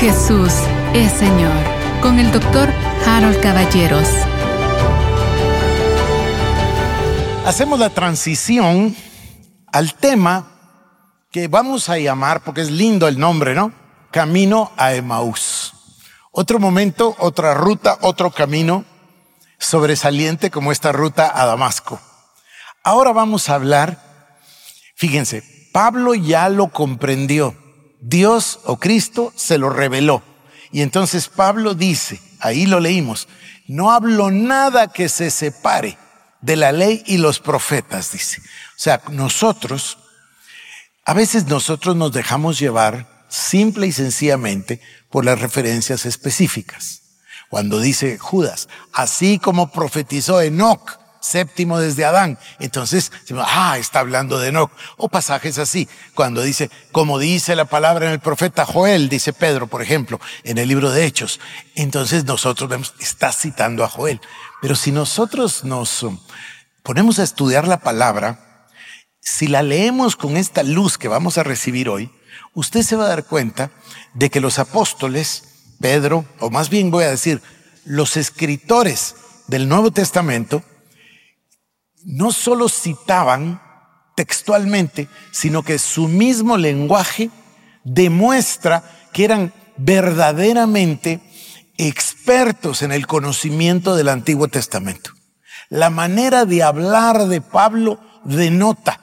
Jesús es Señor con el doctor Harold Caballeros. Hacemos la transición al tema que vamos a llamar, porque es lindo el nombre, ¿no? Camino a Emaús. Otro momento, otra ruta, otro camino sobresaliente como esta ruta a Damasco. Ahora vamos a hablar, fíjense, Pablo ya lo comprendió. Dios o Cristo se lo reveló. Y entonces Pablo dice, ahí lo leímos, no hablo nada que se separe de la ley y los profetas, dice. O sea, nosotros, a veces nosotros nos dejamos llevar simple y sencillamente por las referencias específicas. Cuando dice Judas, así como profetizó Enoch, séptimo desde Adán. Entonces, ah, está hablando de Enoch. O pasajes así, cuando dice, como dice la palabra en el profeta Joel, dice Pedro, por ejemplo, en el libro de Hechos. Entonces nosotros vemos, está citando a Joel. Pero si nosotros nos um, ponemos a estudiar la palabra, si la leemos con esta luz que vamos a recibir hoy, usted se va a dar cuenta de que los apóstoles, Pedro, o más bien voy a decir, los escritores del Nuevo Testamento, no solo citaban textualmente, sino que su mismo lenguaje demuestra que eran verdaderamente expertos en el conocimiento del Antiguo Testamento. La manera de hablar de Pablo denota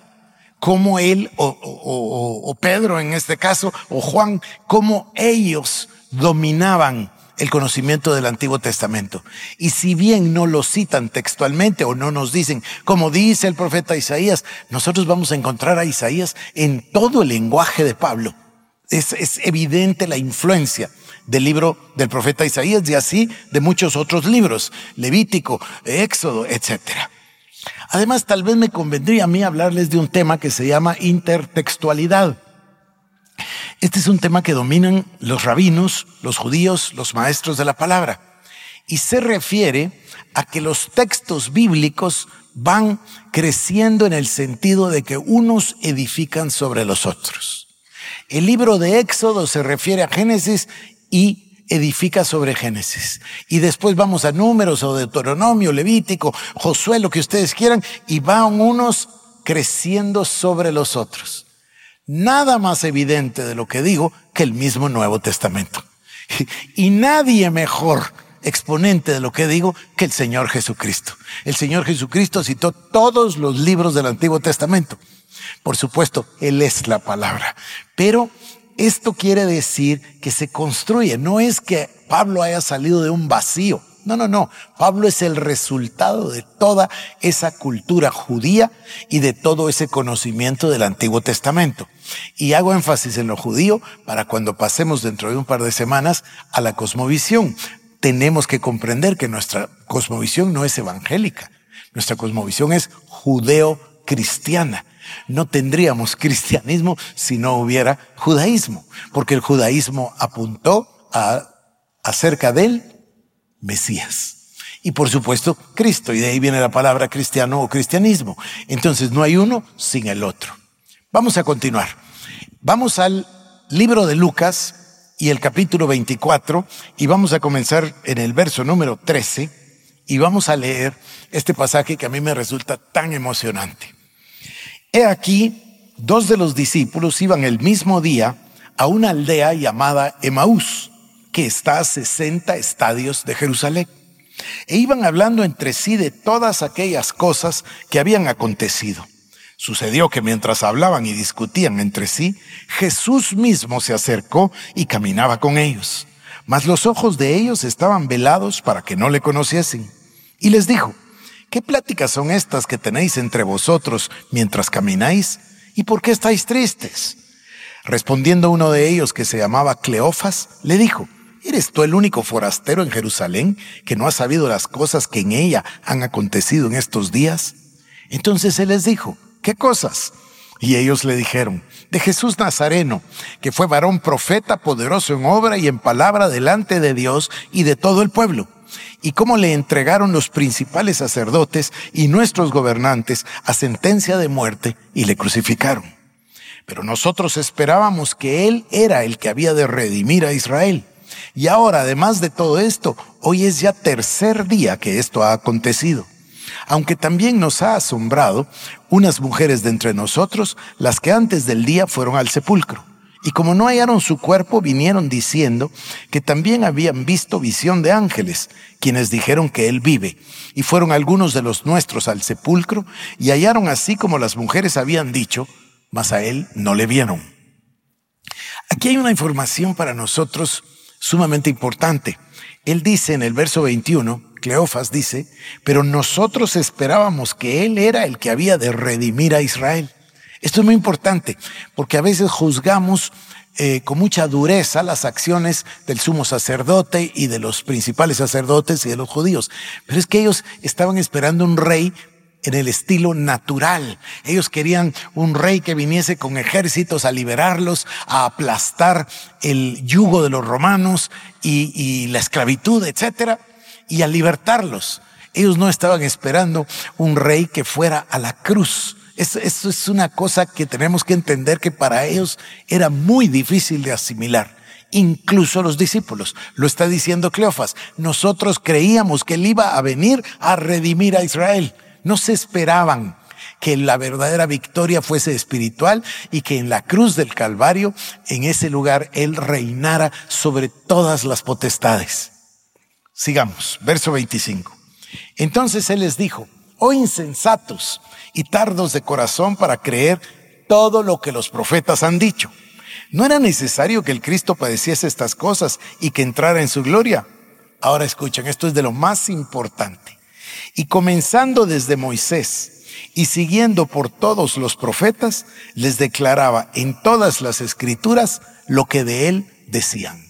cómo él, o, Pedro en este caso, o Juan, cómo ellos dominaban el conocimiento del Antiguo Testamento. Y si bien no lo citan textualmente o no nos dicen, como dice el profeta Isaías, nosotros vamos a encontrar a Isaías en todo el lenguaje de Pablo. Es, es evidente la influencia del libro del profeta Isaías y así de muchos otros libros, Levítico, Éxodo, etc. Además, tal vez me convendría a mí hablarles de un tema que se llama intertextualidad. Este es un tema que dominan los rabinos, los judíos, los maestros de la palabra. Y se refiere a que los textos bíblicos van creciendo en el sentido de que unos edifican sobre los otros. El libro de Éxodo se refiere a Génesis y edifica sobre Génesis. Y después vamos a números o Deuteronomio, Levítico, Josué, lo que ustedes quieran, y van unos creciendo sobre los otros nada más evidente de lo que digo que el mismo Nuevo Testamento. Y nadie mejor exponente de lo que digo que el Señor Jesucristo. El Señor Jesucristo citó todos los libros del Antiguo Testamento. Por supuesto, Él es la palabra. Pero esto quiere decir que se construye. No es que Pablo haya salido de un vacío. No, no, no. Pablo es el resultado de toda esa cultura judía y de todo ese conocimiento del Antiguo Testamento. Y hago énfasis en lo judío para cuando pasemos dentro de un par de semanas a la cosmovisión. Tenemos que comprender que nuestra cosmovisión no es evangélica. Nuestra cosmovisión es judeo-cristiana. No tendríamos cristianismo si no hubiera judaísmo, porque el judaísmo apuntó a acerca de él Mesías. Y por supuesto, Cristo. Y de ahí viene la palabra cristiano o cristianismo. Entonces no hay uno sin el otro. Vamos a continuar. Vamos al libro de Lucas y el capítulo 24 y vamos a comenzar en el verso número 13 y vamos a leer este pasaje que a mí me resulta tan emocionante. He aquí, dos de los discípulos iban el mismo día a una aldea llamada Emaús que está a 60 estadios de Jerusalén. E iban hablando entre sí de todas aquellas cosas que habían acontecido. Sucedió que mientras hablaban y discutían entre sí, Jesús mismo se acercó y caminaba con ellos. Mas los ojos de ellos estaban velados para que no le conociesen. Y les dijo, ¿qué pláticas son estas que tenéis entre vosotros mientras camináis? ¿Y por qué estáis tristes? Respondiendo uno de ellos que se llamaba Cleofas, le dijo, ¿Eres tú el único forastero en Jerusalén que no ha sabido las cosas que en ella han acontecido en estos días? Entonces él les dijo, ¿qué cosas? Y ellos le dijeron, de Jesús Nazareno, que fue varón profeta, poderoso en obra y en palabra delante de Dios y de todo el pueblo, y cómo le entregaron los principales sacerdotes y nuestros gobernantes a sentencia de muerte y le crucificaron. Pero nosotros esperábamos que Él era el que había de redimir a Israel. Y ahora, además de todo esto, hoy es ya tercer día que esto ha acontecido. Aunque también nos ha asombrado unas mujeres de entre nosotros, las que antes del día fueron al sepulcro. Y como no hallaron su cuerpo, vinieron diciendo que también habían visto visión de ángeles, quienes dijeron que él vive. Y fueron algunos de los nuestros al sepulcro y hallaron así como las mujeres habían dicho, mas a él no le vieron. Aquí hay una información para nosotros sumamente importante. Él dice en el verso 21, Cleofas dice, pero nosotros esperábamos que él era el que había de redimir a Israel. Esto es muy importante porque a veces juzgamos eh, con mucha dureza las acciones del sumo sacerdote y de los principales sacerdotes y de los judíos. Pero es que ellos estaban esperando un rey en el estilo natural. Ellos querían un rey que viniese con ejércitos a liberarlos, a aplastar el yugo de los romanos y, y la esclavitud, etcétera, y a libertarlos. Ellos no estaban esperando un rey que fuera a la cruz eso, es una cosa que tenemos que entender que para ellos era muy difícil de asimilar incluso los discípulos. Lo está diciendo Cleofas. Nosotros creíamos que él iba a venir a redimir a Israel. No se esperaban que la verdadera victoria fuese espiritual y que en la cruz del Calvario, en ese lugar, él reinara sobre todas las potestades. Sigamos, verso 25. Entonces él les dijo, oh insensatos y tardos de corazón para creer todo lo que los profetas han dicho. ¿No era necesario que el Cristo padeciese estas cosas y que entrara en su gloria? Ahora escuchen, esto es de lo más importante. Y comenzando desde Moisés y siguiendo por todos los profetas, les declaraba en todas las escrituras lo que de él decían.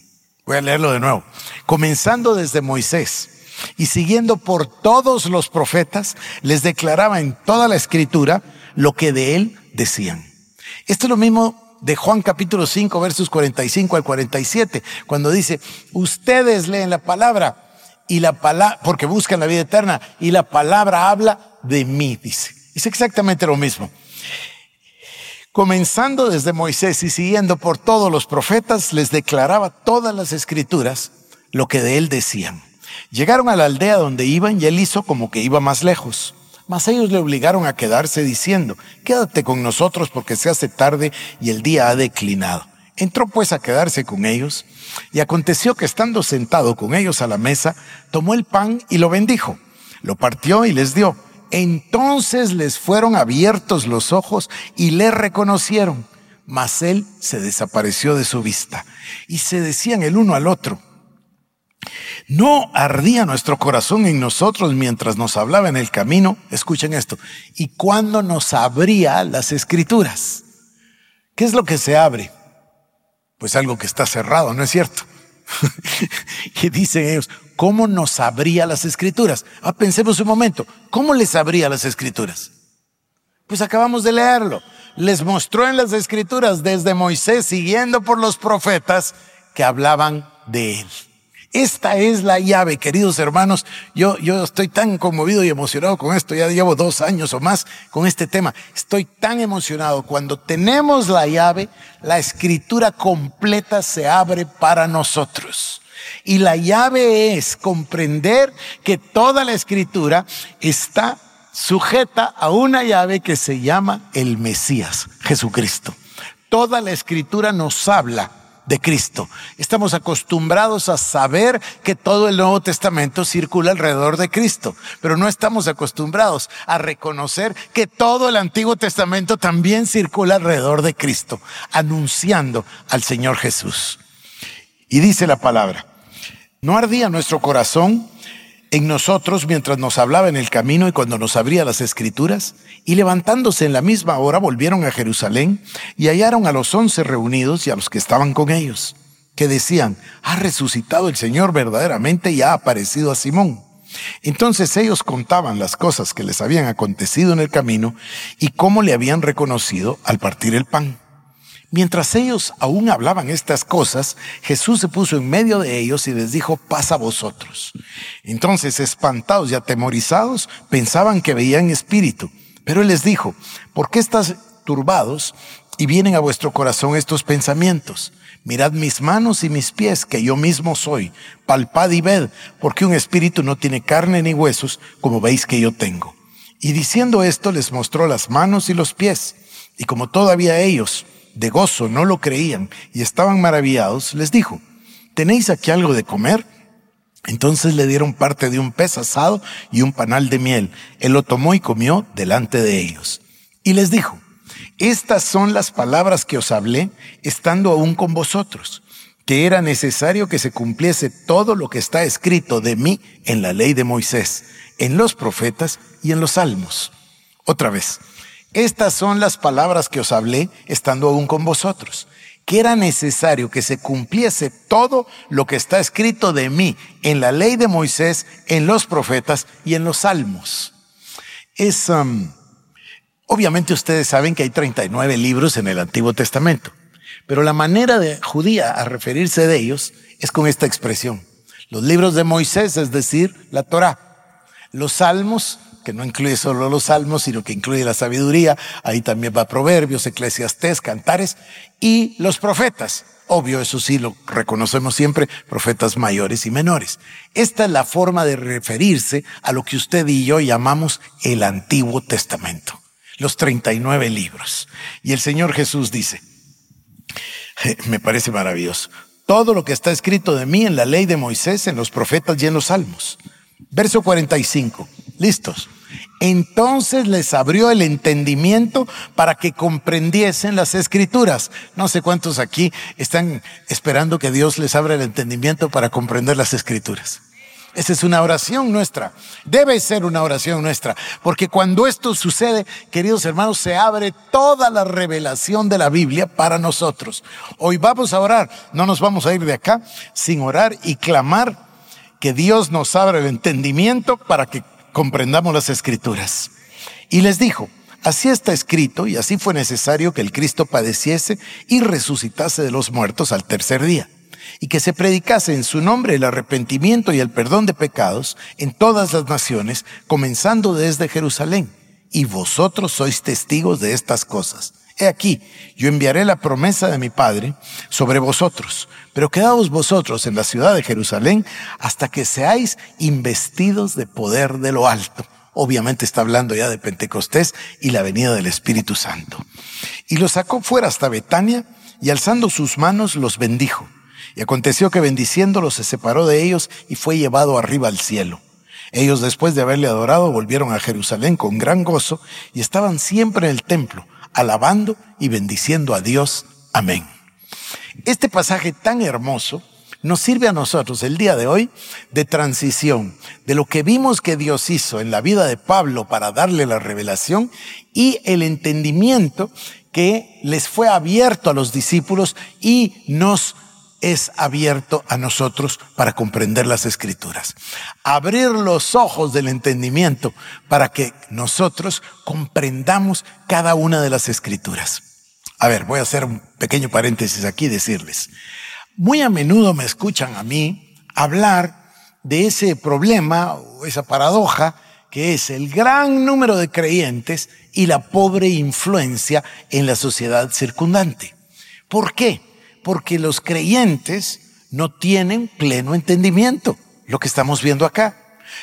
Voy a leerlo de nuevo. Comenzando desde Moisés y siguiendo por todos los profetas, les declaraba en toda la escritura lo que de él decían. Esto es lo mismo de Juan capítulo 5 versos 45 al 47, cuando dice, ustedes leen la palabra y la palabra, porque buscan la vida eterna y la palabra habla de mí, dice. Es exactamente lo mismo. Comenzando desde Moisés y siguiendo por todos los profetas, les declaraba todas las escrituras lo que de él decían. Llegaron a la aldea donde iban y él hizo como que iba más lejos. Mas ellos le obligaron a quedarse diciendo, quédate con nosotros porque se hace tarde y el día ha declinado. Entró pues a quedarse con ellos y aconteció que estando sentado con ellos a la mesa, tomó el pan y lo bendijo, lo partió y les dio. Entonces les fueron abiertos los ojos y le reconocieron, mas él se desapareció de su vista. Y se decían el uno al otro, ¿No ardía nuestro corazón en nosotros mientras nos hablaba en el camino? Escuchen esto. ¿Y cuando nos abría las escrituras? ¿Qué es lo que se abre? Pues algo que está cerrado, ¿no es cierto? y dicen ellos, ¿cómo nos abría las escrituras? Ah, pensemos un momento, ¿cómo les abría las escrituras? Pues acabamos de leerlo. Les mostró en las escrituras desde Moisés, siguiendo por los profetas que hablaban de él. Esta es la llave, queridos hermanos. Yo, yo estoy tan conmovido y emocionado con esto. Ya llevo dos años o más con este tema. Estoy tan emocionado. Cuando tenemos la llave, la escritura completa se abre para nosotros. Y la llave es comprender que toda la escritura está sujeta a una llave que se llama el Mesías, Jesucristo. Toda la escritura nos habla de Cristo. Estamos acostumbrados a saber que todo el Nuevo Testamento circula alrededor de Cristo, pero no estamos acostumbrados a reconocer que todo el Antiguo Testamento también circula alrededor de Cristo, anunciando al Señor Jesús. Y dice la palabra, ¿no ardía nuestro corazón en nosotros mientras nos hablaba en el camino y cuando nos abría las escrituras, y levantándose en la misma hora volvieron a Jerusalén y hallaron a los once reunidos y a los que estaban con ellos, que decían, ha resucitado el Señor verdaderamente y ha aparecido a Simón. Entonces ellos contaban las cosas que les habían acontecido en el camino y cómo le habían reconocido al partir el pan. Mientras ellos aún hablaban estas cosas, Jesús se puso en medio de ellos y les dijo, pasa a vosotros. Entonces, espantados y atemorizados, pensaban que veían espíritu. Pero él les dijo, ¿por qué estás turbados y vienen a vuestro corazón estos pensamientos. Mirad mis manos y mis pies, que yo mismo soy. Palpad y ved, porque un espíritu no tiene carne ni huesos, como veis que yo tengo. Y diciendo esto les mostró las manos y los pies. Y como todavía ellos de gozo no lo creían y estaban maravillados, les dijo, ¿tenéis aquí algo de comer? Entonces le dieron parte de un pez asado y un panal de miel. Él lo tomó y comió delante de ellos. Y les dijo, estas son las palabras que os hablé estando aún con vosotros, que era necesario que se cumpliese todo lo que está escrito de mí en la ley de Moisés, en los profetas y en los salmos. Otra vez, estas son las palabras que os hablé estando aún con vosotros, que era necesario que se cumpliese todo lo que está escrito de mí en la ley de Moisés, en los profetas y en los salmos. Es, um, obviamente ustedes saben que hay 39 libros en el Antiguo Testamento, pero la manera de judía a referirse de ellos es con esta expresión. Los libros de Moisés, es decir, la Torah. Los salmos que no incluye solo los salmos, sino que incluye la sabiduría. Ahí también va Proverbios, Eclesiastés, Cantares y los profetas. Obvio, eso sí lo reconocemos siempre, profetas mayores y menores. Esta es la forma de referirse a lo que usted y yo llamamos el Antiguo Testamento, los 39 libros. Y el Señor Jesús dice, me parece maravilloso, todo lo que está escrito de mí en la ley de Moisés, en los profetas y en los salmos. Verso 45, listos. Entonces les abrió el entendimiento para que comprendiesen las escrituras. No sé cuántos aquí están esperando que Dios les abra el entendimiento para comprender las escrituras. Esa es una oración nuestra. Debe ser una oración nuestra. Porque cuando esto sucede, queridos hermanos, se abre toda la revelación de la Biblia para nosotros. Hoy vamos a orar. No nos vamos a ir de acá sin orar y clamar que Dios nos abra el entendimiento para que comprendamos las escrituras. Y les dijo, así está escrito y así fue necesario que el Cristo padeciese y resucitase de los muertos al tercer día, y que se predicase en su nombre el arrepentimiento y el perdón de pecados en todas las naciones, comenzando desde Jerusalén. Y vosotros sois testigos de estas cosas. He aquí, yo enviaré la promesa de mi Padre sobre vosotros, pero quedaos vosotros en la ciudad de Jerusalén hasta que seáis investidos de poder de lo alto. Obviamente está hablando ya de Pentecostés y la venida del Espíritu Santo. Y los sacó fuera hasta Betania y alzando sus manos los bendijo. Y aconteció que bendiciéndolos se separó de ellos y fue llevado arriba al cielo. Ellos después de haberle adorado volvieron a Jerusalén con gran gozo y estaban siempre en el templo alabando y bendiciendo a Dios. Amén. Este pasaje tan hermoso nos sirve a nosotros el día de hoy de transición de lo que vimos que Dios hizo en la vida de Pablo para darle la revelación y el entendimiento que les fue abierto a los discípulos y nos es abierto a nosotros para comprender las escrituras. Abrir los ojos del entendimiento para que nosotros comprendamos cada una de las escrituras. A ver, voy a hacer un pequeño paréntesis aquí y decirles. Muy a menudo me escuchan a mí hablar de ese problema o esa paradoja que es el gran número de creyentes y la pobre influencia en la sociedad circundante. ¿Por qué? Porque los creyentes no tienen pleno entendimiento, lo que estamos viendo acá.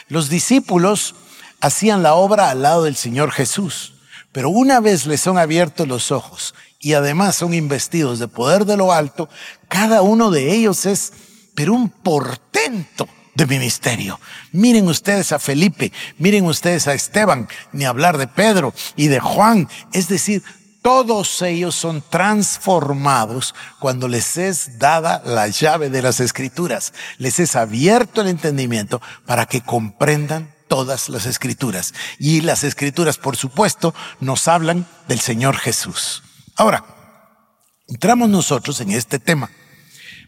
Los discípulos hacían la obra al lado del Señor Jesús, pero una vez les son abiertos los ojos y además son investidos de poder de lo alto, cada uno de ellos es, pero un portento de ministerio. Miren ustedes a Felipe, miren ustedes a Esteban, ni hablar de Pedro y de Juan, es decir, todos ellos son transformados cuando les es dada la llave de las escrituras. Les es abierto el entendimiento para que comprendan todas las escrituras. Y las escrituras, por supuesto, nos hablan del Señor Jesús. Ahora, entramos nosotros en este tema.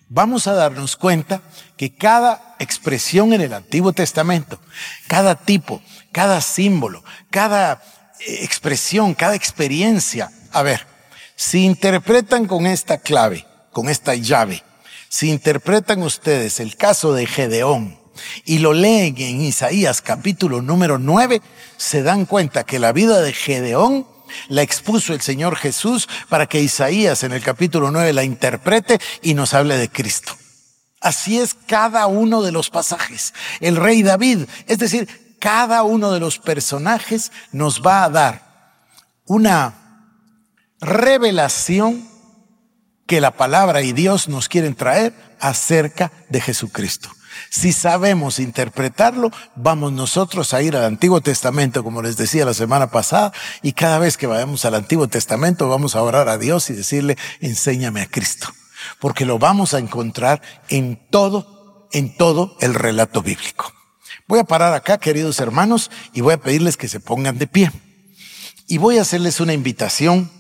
Vamos a darnos cuenta que cada expresión en el Antiguo Testamento, cada tipo, cada símbolo, cada expresión, cada experiencia a ver, si interpretan con esta clave, con esta llave, si interpretan ustedes el caso de Gedeón y lo leen en Isaías capítulo número 9, se dan cuenta que la vida de Gedeón la expuso el Señor Jesús para que Isaías en el capítulo 9 la interprete y nos hable de Cristo. Así es cada uno de los pasajes. El rey David, es decir, cada uno de los personajes nos va a dar una revelación que la palabra y Dios nos quieren traer acerca de Jesucristo. Si sabemos interpretarlo, vamos nosotros a ir al Antiguo Testamento, como les decía la semana pasada, y cada vez que vayamos al Antiguo Testamento vamos a orar a Dios y decirle, enséñame a Cristo, porque lo vamos a encontrar en todo, en todo el relato bíblico. Voy a parar acá, queridos hermanos, y voy a pedirles que se pongan de pie. Y voy a hacerles una invitación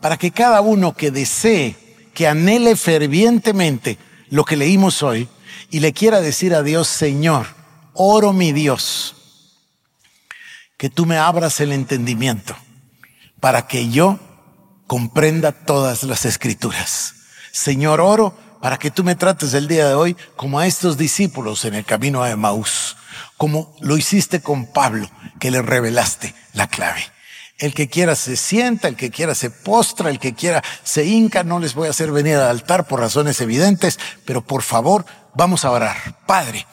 para que cada uno que desee, que anhele fervientemente lo que leímos hoy y le quiera decir a Dios, Señor, oro mi Dios, que tú me abras el entendimiento para que yo comprenda todas las escrituras. Señor, oro para que tú me trates el día de hoy como a estos discípulos en el camino a Emaús, como lo hiciste con Pablo, que le revelaste la clave. El que quiera se sienta, el que quiera se postra, el que quiera se hinca. No les voy a hacer venir al altar por razones evidentes, pero por favor, vamos a orar. Padre,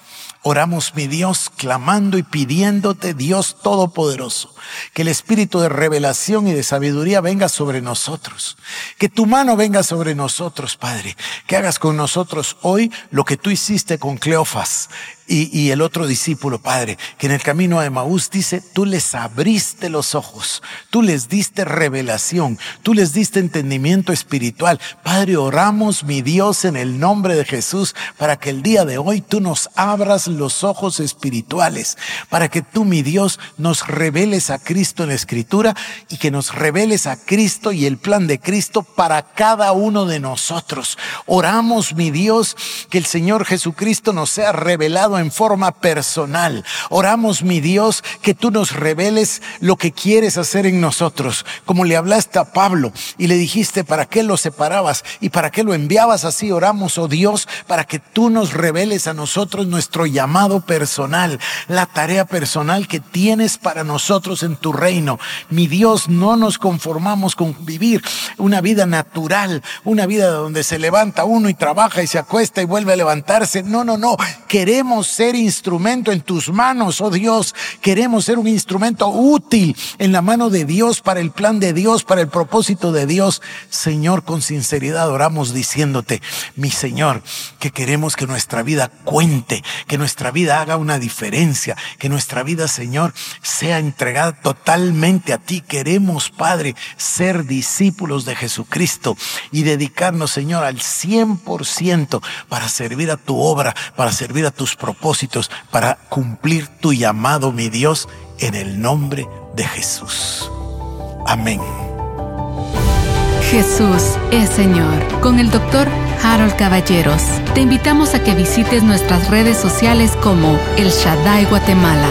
Oramos, mi Dios, clamando y pidiéndote, Dios Todopoderoso, que el espíritu de revelación y de sabiduría venga sobre nosotros. Que tu mano venga sobre nosotros, Padre. Que hagas con nosotros hoy lo que tú hiciste con Cleofas y, el otro discípulo, Padre, que en el camino a Maús dice, tú les abriste los ojos, tú les diste revelación, tú les diste entendimiento espiritual. Padre, oramos, mi Dios, en el nombre de Jesús, para que el día de hoy tú nos abras los ojos espirituales, para que tú, mi Dios, nos reveles a Cristo en la Escritura y que nos reveles a Cristo y el plan de Cristo para cada uno de nosotros. Oramos, mi Dios, que el Señor Jesucristo nos sea revelado en forma personal. Oramos, mi Dios, que tú nos reveles lo que quieres hacer en nosotros, como le hablaste a Pablo y le dijiste para qué lo separabas y para qué lo enviabas así. Oramos, oh Dios, para que tú nos reveles a nosotros nuestro llamado personal, la tarea personal que tienes para nosotros en tu reino. Mi Dios, no nos conformamos con vivir una vida natural, una vida donde se levanta uno y trabaja y se acuesta y vuelve a levantarse. No, no, no. Queremos ser instrumento en tus manos, oh Dios. Queremos ser un instrumento útil en la mano de Dios para el plan de Dios, para el propósito de Dios. Señor, con sinceridad oramos diciéndote, mi Señor, que queremos que nuestra vida cuente, que nuestra vida haga una diferencia, que nuestra vida, Señor, sea entregada totalmente a ti. Queremos, Padre, ser discípulos de Jesucristo y dedicarnos, Señor, al 100% para servir a tu obra, para servir a tus propósitos propósitos para cumplir tu llamado, mi Dios, en el nombre de Jesús. Amén. Jesús es Señor. Con el doctor Harold Caballeros. Te invitamos a que visites nuestras redes sociales como El Shaddai Guatemala